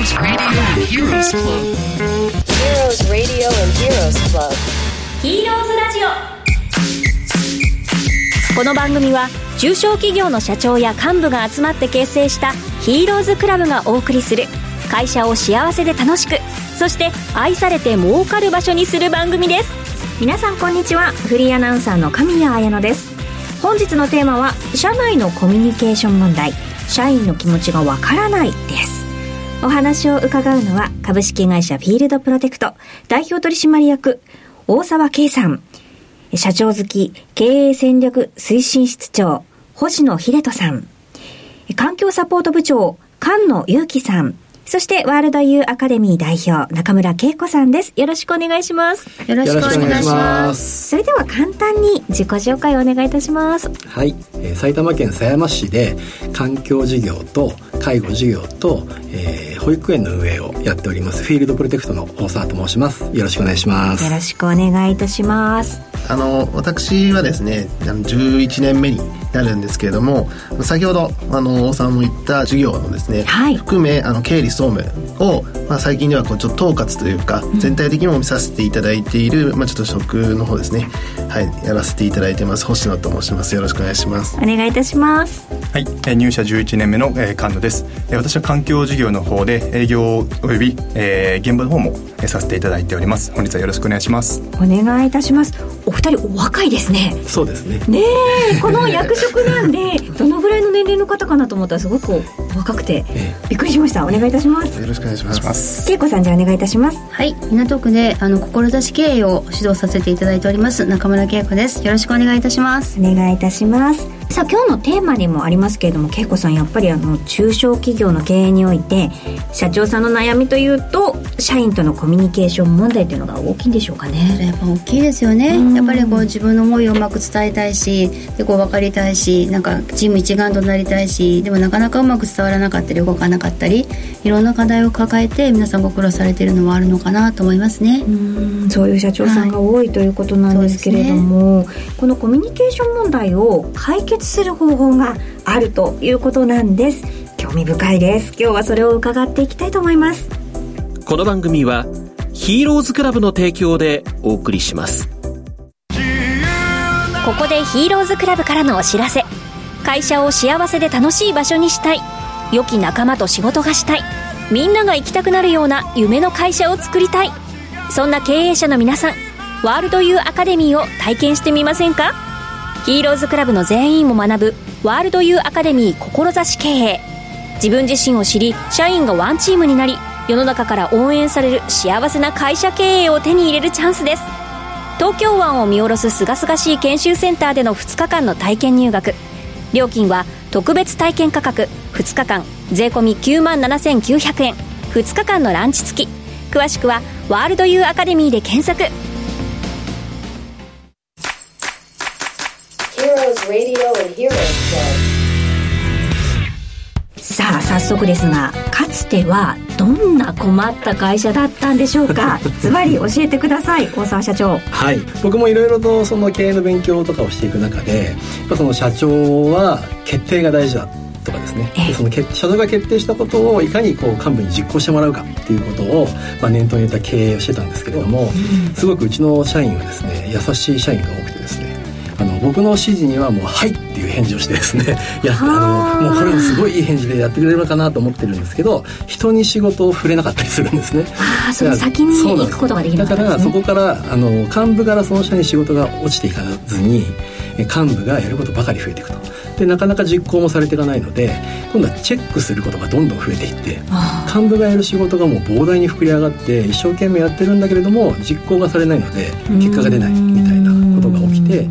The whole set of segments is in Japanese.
Heroes Radio and Heroes Club. Heroes Radio and Heroes Club. ヒーローズラジオ。この番組は中小企業の社長や幹部が集まって結成したヒーローズクラブがお送りする会社を幸せで楽しくそして愛されて儲かる場所にする番組です。皆さんこんにちは。フリーアナウンサーの神谷彩乃です。本日のテーマは社内のコミュニケーション問題。社員の気持ちがわからないですお話を伺うのは株式会社フィールドプロテクト代表取締役大沢圭さん。社長好き経営戦略推進室長星野秀人さん。環境サポート部長菅野祐樹さん。そしてワールドユーアカデミー代表中村恵子さんです。よろしくお願いします。よろしくお願いします。それでは簡単に自己紹介をお願いいたします。はい、えー埼玉県狭山市で環境事業と介護事業と、えー保育園の運営をやっておりますフィールドプロテクトの大沢と申します。よろしくお願いします。よろしくお願いいたします。あの私はですねあの11年目になるんですけれども先ほどあの大沢も言った事業のですね、はい。含めあの経理総務を、まあ、最近ではこうちょっと統括というか、全体的にも見させていただいている、まあ、ちょっと職の方ですね。はいやらせていただいてます。星野と申します。よろしくお願いします。お願いいたしますはい、えー入社11年目の、えー菅野です、えー私は環境事業の方で営業および、えー現場の方も、えーさせていただいております。本日はよろしくお願いします。お願いいたします。お二人お若いですね。そうですね。ねえ。この役職なんで どのぐらいの年齢の方かなと思ったらすごくお若くて。えびっくりしました。お願いいたします。よろしくお願いします。恵子さんじゃあお願いいたします。はい。港区であの志経営を指導させていただいております中村恵子です。よろしくお願いいたします。お願いいたしますさあ今日のテーマにもありますけれども恵子さんやっぱりあの中小企業の経営において社長さんの悩みというと社員とのコミュニケーション問題というのが大きいんでしょうかそれねやっぱ大きいですよね。うん。やっぱりこう自分の思いをうまく伝えたいしでこう分かりたいしなんかチーム一丸となりたいしでもなかなかうまく伝わらなかったり動かなかったりいろんな課題を抱えて皆さんご苦労されているのもあるのかなと思いますね。うん。そういう社長さんが多いということなんですけれども、このコミュニケーション問題を解決する方法があるということなんです。興味深いです。今日はそれを伺っていきたいと思います。この番組はヒーローズクラブの提供でお送りします。ここでヒーローズクラブからのお知らせ。会社を幸せで楽しい場所にしたい。良き仲間と仕事がしたい。みんなが行きたくなるような夢の会社を作りたい。そんな経営者の皆さんワールドユーアカデミーを体験してみませんか？ヒーローズクラブの全員も学ぶワールドユーアカデミー志経営。自分自身を知り社員がワンチームになり世の中から応援される幸せな会社経営を手に入れるチャンスです。東京湾を見下ろす清々しい研修センターでの2日間の体験入学。料金は特別体験価格2日間。税込9万7900円。2日間のランチ付き。詳しくはワールドユーアカデミーで検索。Heroes Radio and Heroes Club. さあ早速ですがかつてはどんな困った会社だったんでしょうか？ズバリ教えてください大沢社長。はい。僕もいろいろとその経営の勉強とかをしていく中でその社長は決定が大事だとかですね。ええ。でその決社長が決定したことをいかにこう幹部に実行してもらうかっていうことを、まあ、念頭に入れた経営をしてたんですけれども、すごくうちの社員はですね優しい社員が多く僕の指示にはもう「はい」っていう返事をしてですね やあのもうこれもすごいいい返事でやってくれるのかなと思ってるんですけど人に仕事を触れなかったりするんですね。ああその先に行くことができなかったんですね。だからそこからあの幹部からその社に仕事が落ちていかずにえ幹部がやることばかり増えていくと。でなかなか実行もされていかないので今度はチェックすることがどんどん増えていってあ幹部がやる仕事がもう膨大に膨れ上がって一生懸命やってるんだけれども実行がされないので結果が出ないみたいなことが起きて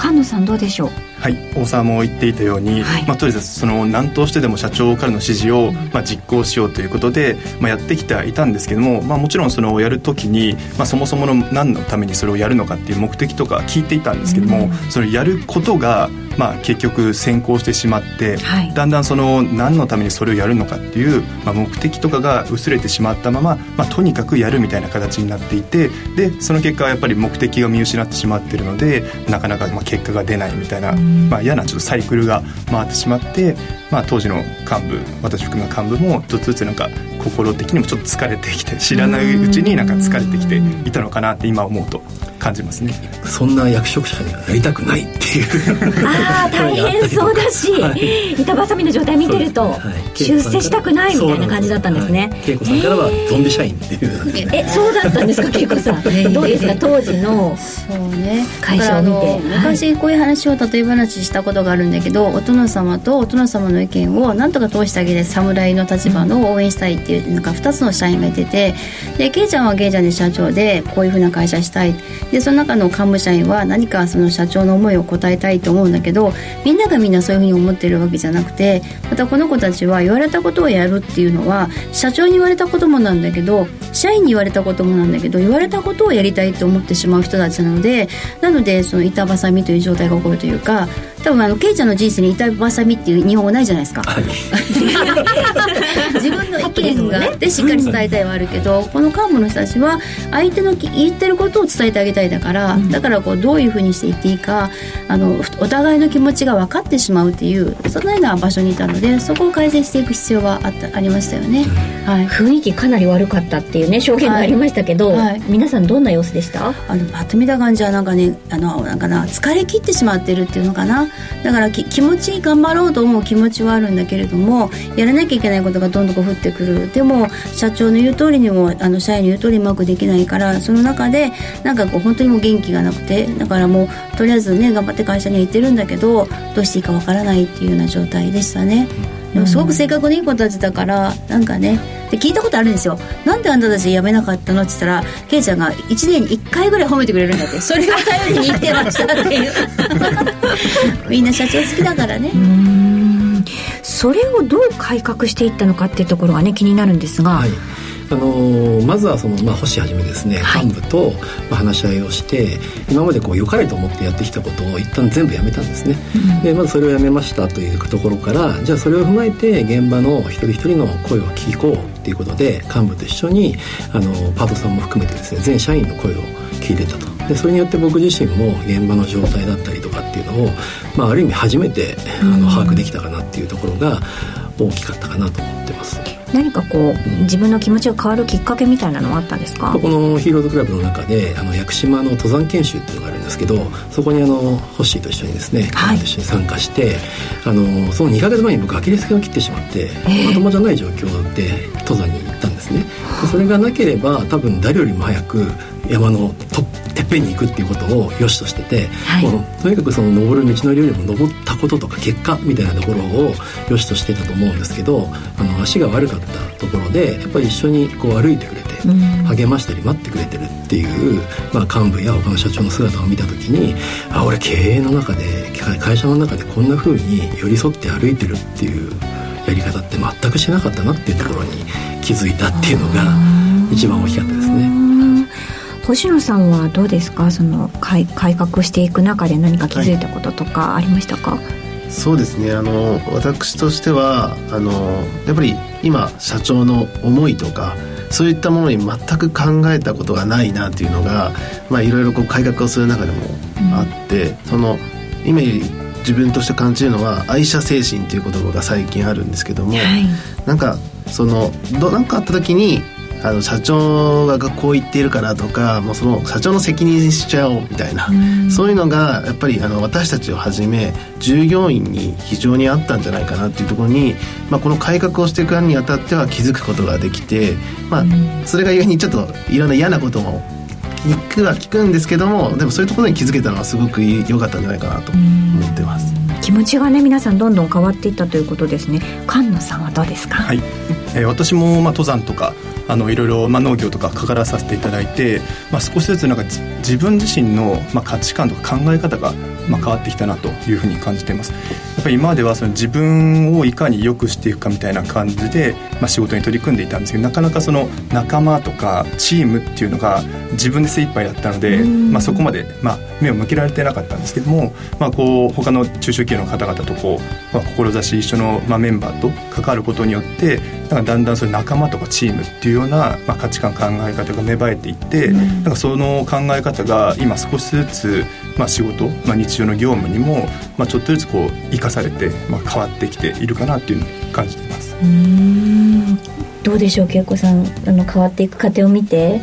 菅野さんどうでしょう？はい大沢も言っていたように、はい。まあ、とりあえずその何としてでも社長からの指示を、まあ、実行しようということで、まあ、やってきてはいたんですけども、まあ、もちろんそのやるときに、まあ、そもそもの何のためにそれをやるのかっていう目的とか聞いていたんですけども、それやることが、まあ、結局先行してしまって、はい。だんだんその何のためにそれをやるのかっていう、まあ、目的とかが薄れてしまったまま、まあ、とにかくやるみたいな形になっていてでその結果はやっぱり目的が見失ってしまっているのでなかなかまあ結果が出ないみたいな、まあ、嫌なちょっとサイクルが回ってしまって、まあ、当時の幹部私含め幹部もちょっとずつなんか心的にもちょっと疲れてきて知らないうちになんか疲れてきていたのかなって今思うと感じますね。そんな役職者にはなりたくないっていう。ああ大変そうだし、はい。板挟みの状態見てると、はい。出世したくないみたいな感じだったんですね、恵子さんからはゾンビ社員っていうえそうだったんですか恵子さん。どうですか当時の？そうね。会社を見て。だからあのはい。昔こういう話を例え話したことがあるんだけどお殿様とお殿様の意見をなんとか通してあげて侍の立場の応援したいっていうなんか2つの社員がいててでケイちゃんはケイちゃんで社長でこういうふうな会社したい。ででその中の幹部社員は何かその社長の思いを応えたいと思うんだけどみんながみんなそういうふうに思ってるわけじゃなくてまたこの子たちは言われたことをやるっていうのは社長に言われたこともなんだけど社員に言われたこともなんだけど言われたことをやりたいと思ってしまう人たちなのでなのでその板挟みという状態が起こるというか多分あのケイちゃんの人生に板挟みっていう日本語ないじゃないですか。自分の意見があってしっかり伝えたいはあるけど、この幹部の人たちは相手のき言ってることを伝えてあげたいだから、だからこうどういうふうにして言っていいかあのお互いの気持ちが分かってしまうっていうそのような場所にいたのでそこを改善していく必要はあったありましたよね。はい。雰囲気かなり悪かったっていうね証言がありましたけど、はい。はい。皆さんどんな様子でした？あのパッと見た感じはなんかねあのなんかな疲れ切ってしまってるっていうのかなだから気持ち頑張ろうと思う気持ちはあるんだけれどもやらなきゃいけないことがどんどん降ってくるでも社長の言う通りにもあの社員の言う通りうまくできないからその中でなんかこう本当にもう元気がなくてだからもうとりあえずね頑張って会社には行ってるんだけどどうしていいかわからないっていうような状態でしたね。でもすごく性格のいい子たちだからなんかねで聞いたことあるんですよ。なんであんたたち辞めなかったの？って言ったらケイちゃんが1年に1回ぐらい褒めてくれるんだって。それが頼りに言ってましたっていう。みんな社長好きだからね。それをどう改革していったのかっていうところがね気になるんですが、はいあのーまずはその、まあ、星はじめですね、はい。幹部と、まあ、話し合いをして今までこう良かれと思ってやってきたことを一旦全部やめたんですね、でまずそれをやめましたというところからじゃあそれを踏まえて現場の一人一人の声を聞こうっていうことで幹部と一緒にあのパートさんも含めてですね全社員の声を聞いてたと。でそれによって僕自身も現場の状態だったりとかっていうのを、まあ、ある意味初めてあの把握できたかなっていうところが大きかったかなと思ってます。何かこう自分の気持ちが変わるきっかけみたいなのはあったんですか？このヒーローズクラブの中であの屋久島の登山研修っていうのがあるんですけどそこにあのホッシーと一緒にですね、はい。と一緒に参加してあのその2ヶ月前に僕アキレス腱を切ってしまって、まともじゃない状況で登山に行ったんですね。でそれがなければ多分誰よりも早く山のとてっぺんに行くっていうことを良しとしてて、はい。もうとにかくその登る道のりよりも登ったこととか結果みたいなところを良しとしてたと思うんですけどあの足が悪かったところでやっぱり一緒にこう歩いてくれて、励ましたり待ってくれてるっていう、まあ、幹部や他の社長の姿を見た時にあ俺経営の中で会会社の中でこんな風に寄り添って歩いてるっていうやり方って全くしなかったなっていうところに気づいたっていうのが一番大きかったですね。星野さんはどうですか？その改改革していく中で何か気づいたこととかありましたか、そうですね。あの私としてはあのやっぱり今社長の思いとかそういったものに全く考えたことがないなっていうのがまあいろいろこう改革をする中でもあって、その今自分として感じるのは愛社精神っていう言葉が最近あるんですけども、なんかそのどなんかあった時にあの社長がこう言っているからとかもうその社長の責任にしちゃおうみたいな、そういうのがやっぱりあの私たちをはじめ従業員に非常にあったんじゃないかなっていうところに、まあ、この改革をしていくにあたっては気づくことができて、まあ、それが故にちょっといろんな嫌なことも聞くは聞くんですけどもでもそういうところに気づけたのはすごく良かったんじゃないかなと思ってます。気持ちがね皆さんどんどん変わっていったということですね。菅野さんはどうですか、はい、えー私もまあ登山とかあのいろいろまあ農業とか関わらさせていただいて、まあ、少しずつなんかじ自分自身のまあ価値観とか考え方がまあ変わってきたなというふうに感じています。やっぱり今まではその自分をいかに良くしていくかみたいな感じで、まあ、仕事に取り組んでいたんですけどなかなかその仲間とかチームっていうのが自分で精一杯だったので、まあ、そこまでまあ目を向けられてなかったんですけども、まあ、こう他の中小企業の方々とこう、まあ、志一緒のまあメンバーと関わることによってなんかだんだんそういう仲間とかチームっていうような、まあ、価値観考え方が芽生えていって、なんかその考え方が今少しずつ、まあ、仕事、まあ、日常の業務にも、まあ、ちょっとずつこう生かされて、まあ、変わってきているかなっていうのを感じています。どうでしょう恵子さん。あの変わっていく過程を見て、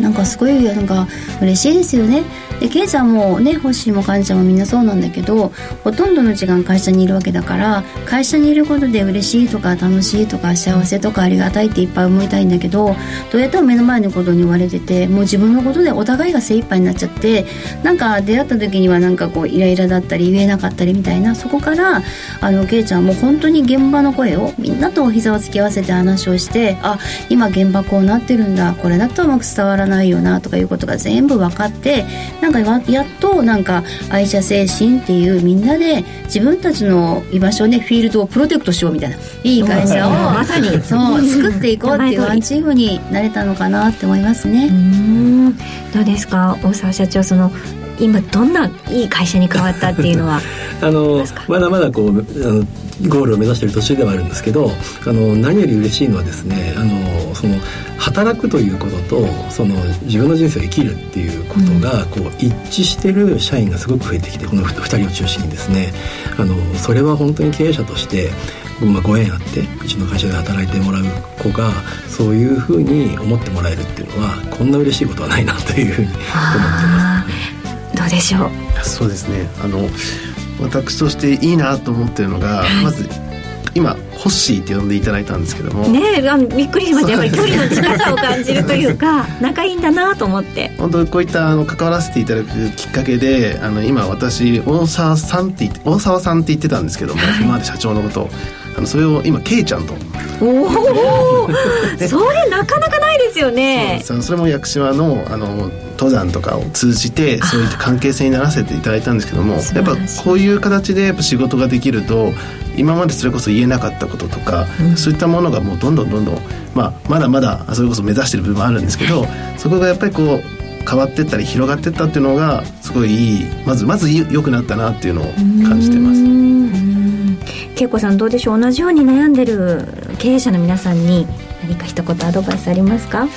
なんかすごいなんか嬉しいですよねでケイちゃんもねホッシーもカンちゃんもみんなそうなんだけどほとんどの時間会社にいるわけだから会社にいることで嬉しいとか楽しいとか幸せとかありがたいっていっぱい思いたいんだけどどうやっても目の前のことに追われててもう自分のことでお互いが精一杯になっちゃってなんか出会った時にはなんかこうイライラだったり言えなかったりみたいなそこからあのケイちゃんも本当に現場の声をみんなとお膝を突き合わせて話をしてあ今現場こうなってるんだこれだとうまく伝わらないよなとかいうことが全部分かってなんややっとなんか愛社精神っていうみんなで自分たちの居場所ねフィールドをプロテクトしようみたいな。いい会社をまさにそう作っていこうっていうワンチームになれたのかなって思いますね。うん。どうですか？大沢社長その今どんないい会社に変わったっていうのは？あのまだまだこうあのゴールを目指している途中ではあるんですけどあの何より嬉しいのはですねあのその働くということとその自分の人生を生きるっていうことが、こう一致してる社員がすごく増えてきてこの2人を中心にですね。あのそれは本当に経営者としてまあ、ご縁あってうちの会社で働いてもらう子がそういうふうに思ってもらえるっていうのはこんな嬉しいことはないなというふうに思ってます。どうでしょう？そうですね。あの私としていいなと思ってるのが、はい、まず今ホッシーって呼んでいただいたんですけども。ねあびっくりしました。やっぱり距離の近さを感じるというか 仲いいんだなと思って。本当こういったあの関わらせていただくきっかけであの今私大沢さんって言って大沢さんって言ってたんですけども、はい、今まで社長のことをあのそれを今ケイちゃんと。おお それなかなかないですよね。そそれも屋久島のあの登山とかを通じてそういった関係性にならせていただいたんですけどもやっぱこういう形でやっぱ仕事ができると今までそれこそ言えなかったこととか、うん、そういったものがもうどんどんどんどん、まあ、まだまだそれこそ目指してる部分もあるんですけどそこがやっぱりこう変わってったり広がってったってい。うのがすごいいいまずまず良くなったなっていうのを感じてます。恵子さんどうでしょう？同じように悩んでる経営者の皆さんに何か一言アドバイスありますか？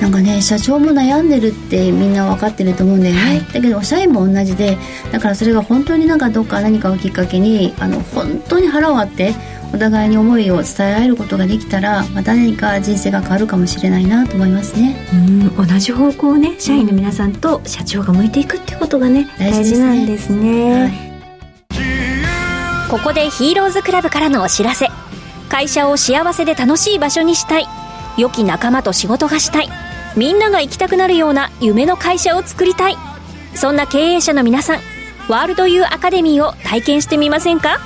なんかね社長も悩んでるってみんな分かってると思うんだよね、はい、だけど社員も同じでだからそれが本当になんかどっか何かをきっかけにあの本当に腹を割ってお互いに思いを伝えられることができたらまた何か人生が変わるかもしれないなと思いますね。うん。同じ方向をね社員の皆さんと社長が向いていくっていうことがね、うん、大事なんですね、はいここでヒーローズクラブからのお知らせ。会社を幸せで楽しい場所にしたい。良き仲間と仕事がしたい。みんなが行きたくなるような夢の会社を作りたい。そんな経営者の皆さんワールドユーアカデミーを体験してみませんか？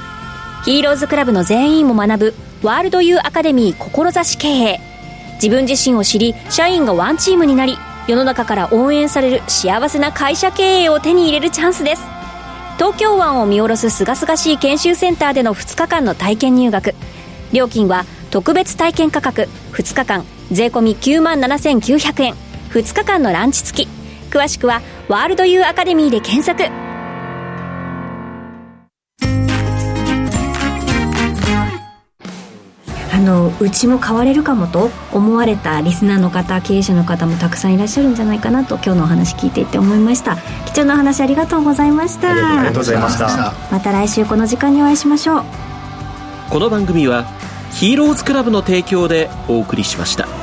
ヒーローズクラブの全員も学ぶワールドユーアカデミー志経営。自分自身を知り社員がワンチームになり世の中から応援される幸せな会社経営を手に入れるチャンスです。東京湾を見下ろすすがすがしい研修センターでの2日間の体験入学。料金は特別体験価格。2日間税込9万7900円。2日間のランチ付き。詳しくはワールドユーアカデミーで検索。のうちも変われるかもと思われたリスナーの方経営者の方もたくさんいらっしゃるんじゃないかなと今日のお話聞いていて思いました。貴重なお話ありがとうございました。ありがとうございましたまた来週この時間にお会いしましょう。この番組はヒーローズクラブの提供でお送りしました